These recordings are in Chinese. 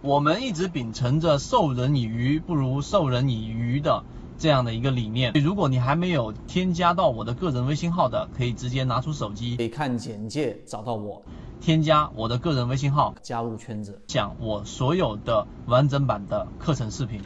我们一直秉承着授人以鱼不如授人以渔的这样的一个理念。如果你还没有添加到我的个人微信号的，可以直接拿出手机，可以看简介找到我，添加我的个人微信号，加入圈子，讲我所有的完整版的课程视频。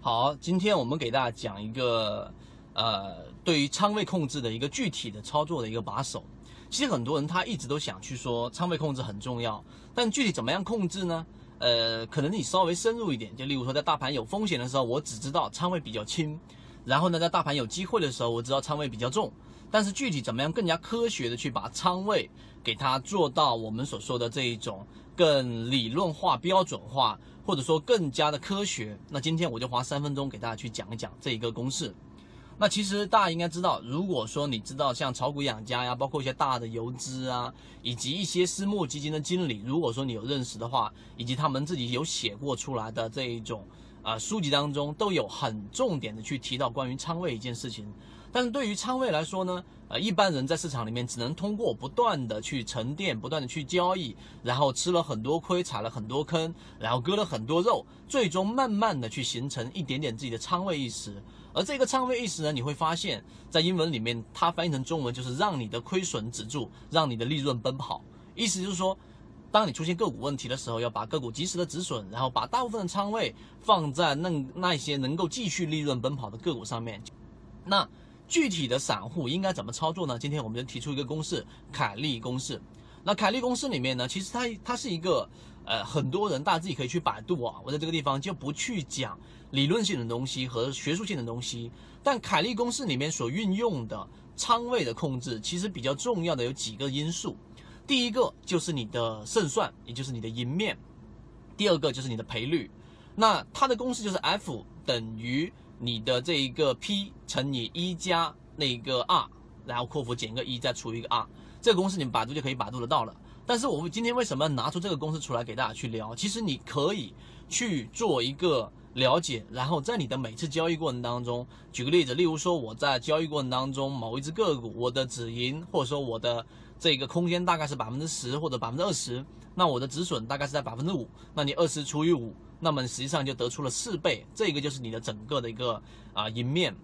好，今天我们给大家讲一个，呃，对于仓位控制的一个具体的操作的一个把手。其实很多人他一直都想去说仓位控制很重要，但具体怎么样控制呢？呃，可能你稍微深入一点，就例如说在大盘有风险的时候，我只知道仓位比较轻，然后呢，在大盘有机会的时候，我知道仓位比较重。但是具体怎么样更加科学的去把仓位给它做到我们所说的这一种更理论化、标准化，或者说更加的科学，那今天我就花三分钟给大家去讲一讲这一个公式。那其实大家应该知道，如果说你知道像炒股养家呀，包括一些大的游资啊，以及一些私募基金的经理，如果说你有认识的话，以及他们自己有写过出来的这一种啊书籍当中，都有很重点的去提到关于仓位一件事情。但是对于仓位来说呢，呃，一般人在市场里面只能通过不断的去沉淀，不断的去交易，然后吃了很多亏，踩了很多坑，然后割了很多肉，最终慢慢的去形成一点点自己的仓位意识。而这个仓位意识呢，你会发现在英文里面，它翻译成中文就是让你的亏损止住，让你的利润奔跑。意思就是说，当你出现个股问题的时候，要把个股及时的止损，然后把大部分的仓位放在那那些能够继续利润奔跑的个股上面。那具体的散户应该怎么操作呢？今天我们就提出一个公式——凯利公式。那凯利公式里面呢，其实它它是一个呃，很多人大家自己可以去百度啊。我在这个地方就不去讲。理论性的东西和学术性的东西，但凯利公式里面所运用的仓位的控制，其实比较重要的有几个因素。第一个就是你的胜算，也就是你的赢面；第二个就是你的赔率。那它的公式就是 F 等于你的这一个 P 乘以一加那个 R，然后括弧减个一再除一个 R。这个公式你们百度就可以百度得到了。但是我们今天为什么要拿出这个公式出来给大家去聊？其实你可以去做一个。了解，然后在你的每次交易过程当中，举个例子，例如说我在交易过程当中某一只个股，我的止盈或者说我的这个空间大概是百分之十或者百分之二十，那我的止损大概是在百分之五，那你二十除以五，那么实际上就得出了四倍，这个就是你的整个的一个啊赢面。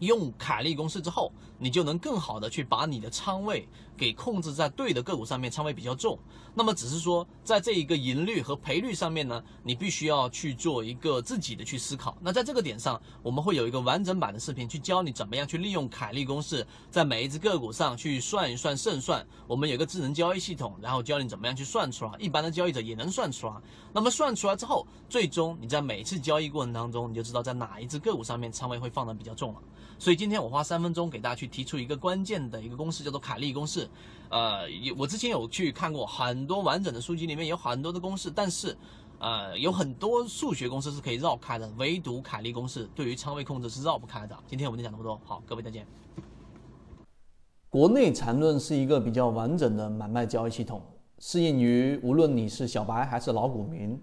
用凯利公式之后，你就能更好的去把你的仓位给控制在对的个股上面，仓位比较重。那么只是说，在这一个盈率和赔率上面呢，你必须要去做一个自己的去思考。那在这个点上，我们会有一个完整版的视频去教你怎么样去利用凯利公式，在每一只个股上去算一算胜算。我们有个智能交易系统，然后教你怎么样去算出来，一般的交易者也能算出来。那么算出来之后，最终你在每次交易过程当中，你就知道在哪一只个股上面仓位会放的比较重了。所以今天我花三分钟给大家去提出一个关键的一个公式，叫做凯利公式。呃，我之前有去看过很多完整的书籍，里面有很多的公式，但是，呃，有很多数学公式是可以绕开的，唯独凯利公式对于仓位控制是绕不开的。今天我们就讲这么多，好，各位再见。国内缠论是一个比较完整的买卖交易系统，适应于无论你是小白还是老股民。